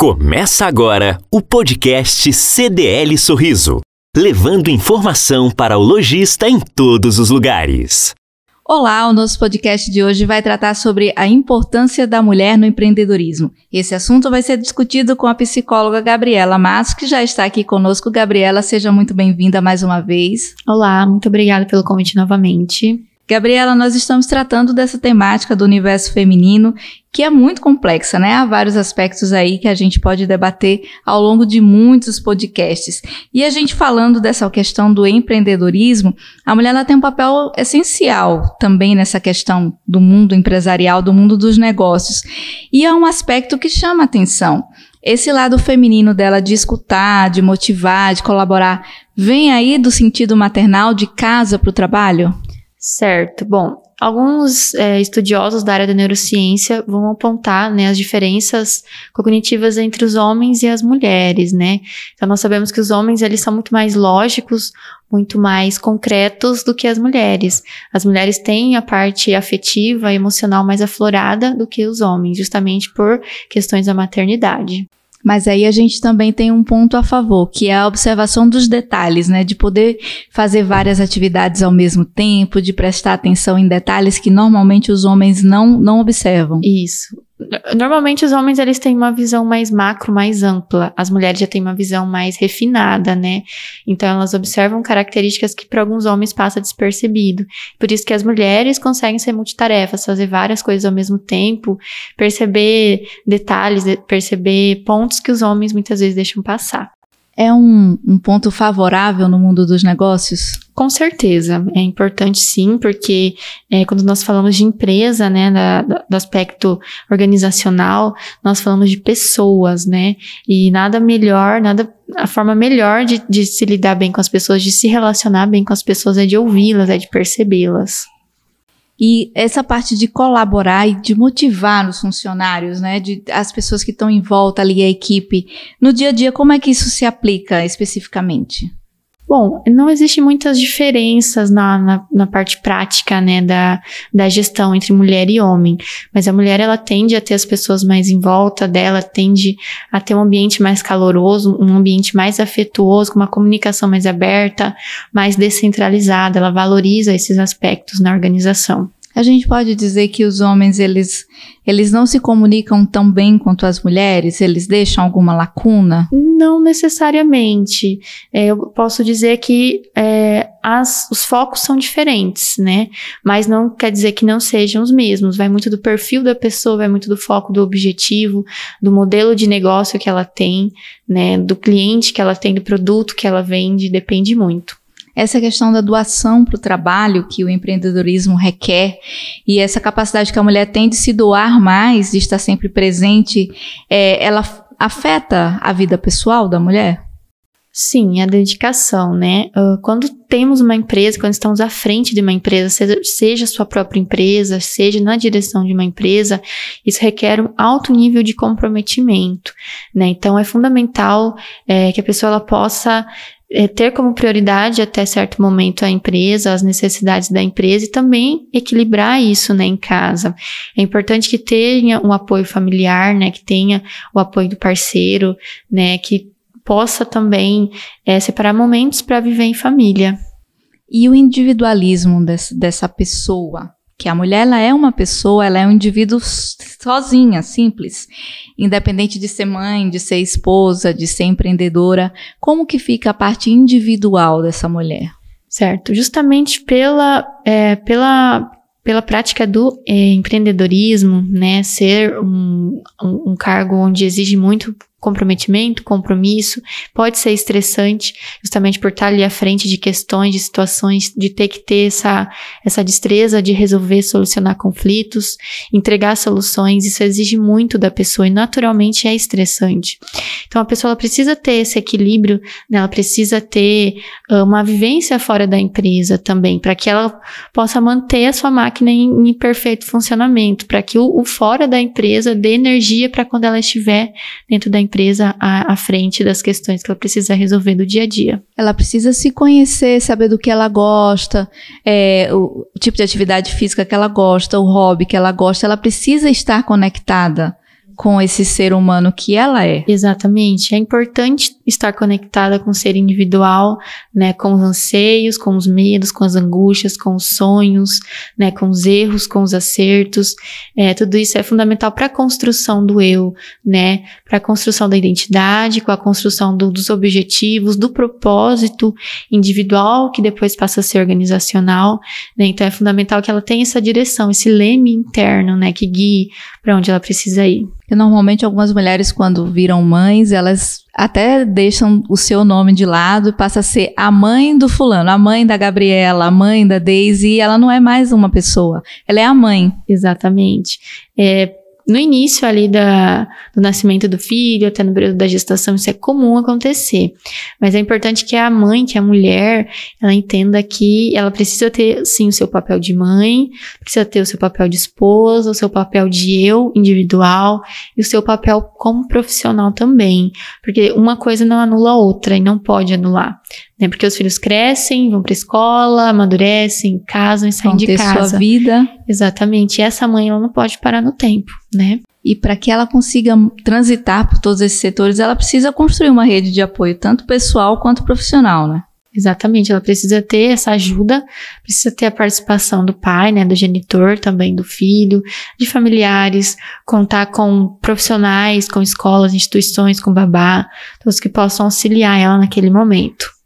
Começa agora o podcast CDL Sorriso, levando informação para o lojista em todos os lugares. Olá, o nosso podcast de hoje vai tratar sobre a importância da mulher no empreendedorismo. Esse assunto vai ser discutido com a psicóloga Gabriela Matos, que já está aqui conosco. Gabriela, seja muito bem-vinda mais uma vez. Olá, muito obrigada pelo convite novamente. Gabriela, nós estamos tratando dessa temática do universo feminino, que é muito complexa, né? Há vários aspectos aí que a gente pode debater ao longo de muitos podcasts. E a gente falando dessa questão do empreendedorismo, a mulher ela tem um papel essencial também nessa questão do mundo empresarial, do mundo dos negócios. E é um aspecto que chama atenção. Esse lado feminino dela de escutar, de motivar, de colaborar, vem aí do sentido maternal de casa para o trabalho? Certo. Bom, alguns é, estudiosos da área da neurociência vão apontar né, as diferenças cognitivas entre os homens e as mulheres, né? Então nós sabemos que os homens eles são muito mais lógicos, muito mais concretos do que as mulheres. As mulheres têm a parte afetiva emocional mais aflorada do que os homens, justamente por questões da maternidade. Mas aí a gente também tem um ponto a favor, que é a observação dos detalhes, né? De poder fazer várias atividades ao mesmo tempo, de prestar atenção em detalhes que normalmente os homens não, não observam. Isso. Normalmente os homens eles têm uma visão mais macro, mais ampla. As mulheres já têm uma visão mais refinada, né? Então elas observam características que para alguns homens passa despercebido. Por isso que as mulheres conseguem ser multitarefas, fazer várias coisas ao mesmo tempo, perceber detalhes, perceber pontos que os homens muitas vezes deixam passar é um, um, ponto favorável no mundo dos negócios? Com certeza, é importante sim, porque é, quando nós falamos de empresa, né, da, do aspecto organizacional, nós falamos de pessoas, né, e nada melhor, nada, a forma melhor de, de se lidar bem com as pessoas, de se relacionar bem com as pessoas é de ouvi-las, é de percebê-las. E essa parte de colaborar e de motivar os funcionários, né? De as pessoas que estão em volta ali, a equipe. No dia a dia, como é que isso se aplica especificamente? Bom, não existe muitas diferenças na, na, na, parte prática, né, da, da gestão entre mulher e homem. Mas a mulher, ela tende a ter as pessoas mais em volta dela, tende a ter um ambiente mais caloroso, um ambiente mais afetuoso, com uma comunicação mais aberta, mais descentralizada. Ela valoriza esses aspectos na organização. A gente pode dizer que os homens eles eles não se comunicam tão bem quanto as mulheres? Eles deixam alguma lacuna? Não necessariamente. É, eu posso dizer que é, as, os focos são diferentes, né? Mas não quer dizer que não sejam os mesmos. Vai muito do perfil da pessoa, vai muito do foco do objetivo, do modelo de negócio que ela tem, né? Do cliente que ela tem, do produto que ela vende, depende muito essa questão da doação para o trabalho que o empreendedorismo requer e essa capacidade que a mulher tem de se doar mais, de estar sempre presente, é, ela afeta a vida pessoal da mulher? Sim, a dedicação, né? Uh, quando temos uma empresa, quando estamos à frente de uma empresa, seja, seja sua própria empresa, seja na direção de uma empresa, isso requer um alto nível de comprometimento, né? Então é fundamental é, que a pessoa ela possa é, ter como prioridade até certo momento a empresa, as necessidades da empresa e também equilibrar isso, né, em casa. É importante que tenha um apoio familiar, né, que tenha o apoio do parceiro, né, que possa também é, separar momentos para viver em família. E o individualismo desse, dessa pessoa, que a mulher ela é uma pessoa, ela é um indivíduo sozinha, simples, independente de ser mãe, de ser esposa, de ser empreendedora. Como que fica a parte individual dessa mulher? Certo, justamente pela, é, pela, pela prática do é, empreendedorismo, né, ser um, um, um cargo onde exige muito comprometimento, compromisso, pode ser estressante, justamente por estar ali à frente de questões, de situações, de ter que ter essa, essa destreza de resolver, solucionar conflitos, entregar soluções, isso exige muito da pessoa e naturalmente é estressante. Então a pessoa precisa ter esse equilíbrio, né, ela precisa ter uh, uma vivência fora da empresa também, para que ela possa manter a sua máquina em, em perfeito funcionamento, para que o, o fora da empresa dê energia para quando ela estiver dentro da empresa empresa à, à frente das questões que ela precisa resolver do dia a dia. Ela precisa se conhecer, saber do que ela gosta, é, o, tipo de atividade física que ela gosta, o hobby que ela gosta. Ela precisa estar conectada com esse ser humano que ela é. Exatamente. É importante estar conectada com o ser individual, né, com os anseios, com os medos, com as angústias, com os sonhos, né, com os erros, com os acertos. É, tudo isso é fundamental para a construção do eu, né, para a construção da identidade, com a construção do, dos objetivos, do propósito individual que depois passa a ser organizacional. Né, então é fundamental que ela tenha essa direção, esse leme interno, né, que guie para onde ela precisa ir. Normalmente algumas mulheres quando viram mães, elas até deixam o seu nome de lado e passa a ser a mãe do fulano, a mãe da Gabriela, a mãe da Daisy, e ela não é mais uma pessoa, ela é a mãe. Exatamente. É, no início ali da, do nascimento do filho, até no período da gestação, isso é comum acontecer. Mas é importante que a mãe, que a mulher, ela entenda que ela precisa ter, sim, o seu papel de mãe, precisa ter o seu papel de esposa, o seu papel de eu individual e o seu papel como profissional também. Porque uma coisa não anula a outra e não pode anular né? Porque os filhos crescem, vão para escola, amadurecem, casam e saem vão de ter casa. sua vida. Exatamente. E essa mãe ela não pode parar no tempo, né? E para que ela consiga transitar por todos esses setores, ela precisa construir uma rede de apoio, tanto pessoal quanto profissional, né? Exatamente, ela precisa ter essa ajuda, precisa ter a participação do pai, né, do genitor, também do filho, de familiares, contar com profissionais, com escolas, instituições, com babá, todos que possam auxiliar ela naquele momento.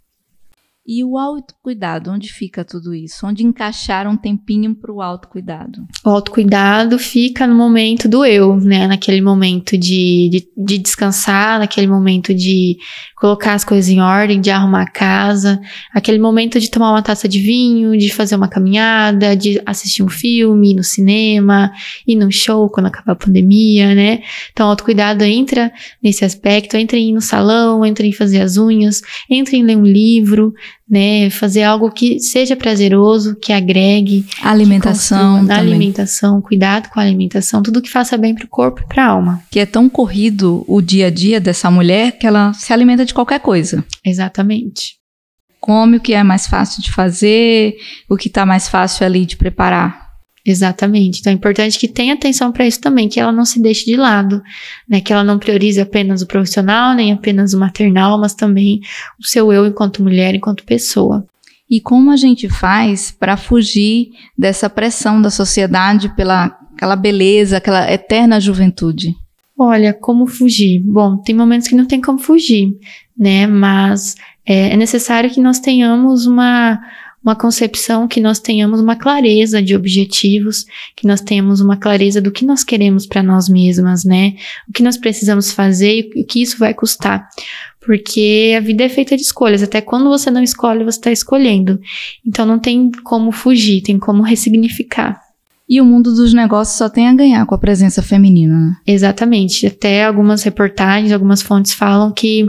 E o autocuidado, onde fica tudo isso? Onde encaixar um tempinho para o autocuidado? O autocuidado fica no momento do eu, né? Naquele momento de, de, de, descansar, naquele momento de colocar as coisas em ordem, de arrumar a casa, aquele momento de tomar uma taça de vinho, de fazer uma caminhada, de assistir um filme, ir no cinema, ir num show quando acabar a pandemia, né? Então, o autocuidado entra nesse aspecto, entra em ir no salão, entra em fazer as unhas, entra em ler um livro, né? Fazer algo que seja prazeroso, que agregue. Alimentação. Que alimentação, cuidado com a alimentação, tudo que faça bem para o corpo e para a alma. Que é tão corrido o dia a dia dessa mulher que ela se alimenta de qualquer coisa. Exatamente. Come o que é mais fácil de fazer, o que está mais fácil ali de preparar. Exatamente. Então é importante que tenha atenção para isso também, que ela não se deixe de lado, né? Que ela não priorize apenas o profissional, nem apenas o maternal, mas também o seu eu enquanto mulher, enquanto pessoa. E como a gente faz para fugir dessa pressão da sociedade pela aquela beleza, aquela eterna juventude? Olha, como fugir? Bom, tem momentos que não tem como fugir, né? Mas é, é necessário que nós tenhamos uma uma concepção que nós tenhamos uma clareza de objetivos, que nós tenhamos uma clareza do que nós queremos para nós mesmas, né? O que nós precisamos fazer e o que isso vai custar. Porque a vida é feita de escolhas. Até quando você não escolhe, você está escolhendo. Então não tem como fugir, tem como ressignificar. E o mundo dos negócios só tem a ganhar com a presença feminina, né? Exatamente. Até algumas reportagens, algumas fontes falam que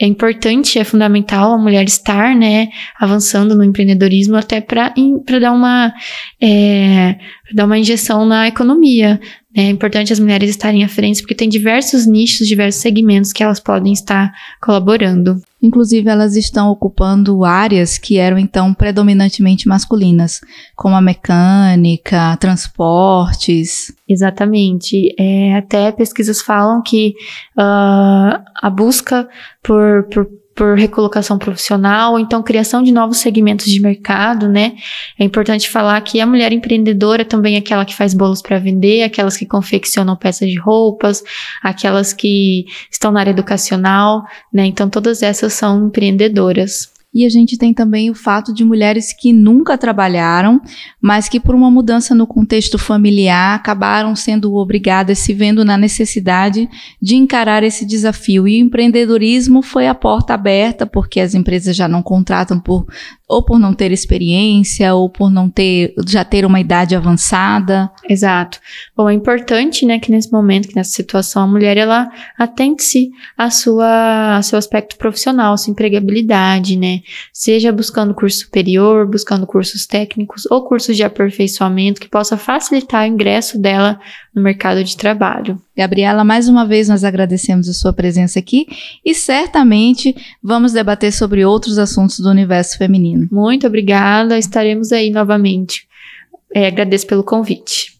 é importante, é fundamental a mulher estar, né, avançando no empreendedorismo até para dar uma é, dar uma injeção na economia. Né? É importante as mulheres estarem à frente porque tem diversos nichos, diversos segmentos que elas podem estar colaborando. Inclusive, elas estão ocupando áreas que eram então predominantemente masculinas, como a mecânica, transportes. Exatamente. É, até pesquisas falam que uh, a busca por, por por recolocação profissional, ou então criação de novos segmentos de mercado, né? É importante falar que a mulher empreendedora também é aquela que faz bolos para vender, aquelas que confeccionam peças de roupas, aquelas que estão na área educacional, né? Então todas essas são empreendedoras. E a gente tem também o fato de mulheres que nunca trabalharam, mas que por uma mudança no contexto familiar acabaram sendo obrigadas, se vendo na necessidade de encarar esse desafio. E o empreendedorismo foi a porta aberta, porque as empresas já não contratam por ou por não ter experiência, ou por não ter, já ter uma idade avançada. Exato. Bom, é importante, né, que nesse momento, que nessa situação, a mulher, ela atente-se a sua, a seu aspecto profissional, sua empregabilidade, né, seja buscando curso superior, buscando cursos técnicos ou cursos de aperfeiçoamento que possa facilitar o ingresso dela no mercado de trabalho. Gabriela, mais uma vez nós agradecemos a sua presença aqui e certamente vamos debater sobre outros assuntos do universo feminino. Muito obrigada, estaremos aí novamente. É, agradeço pelo convite.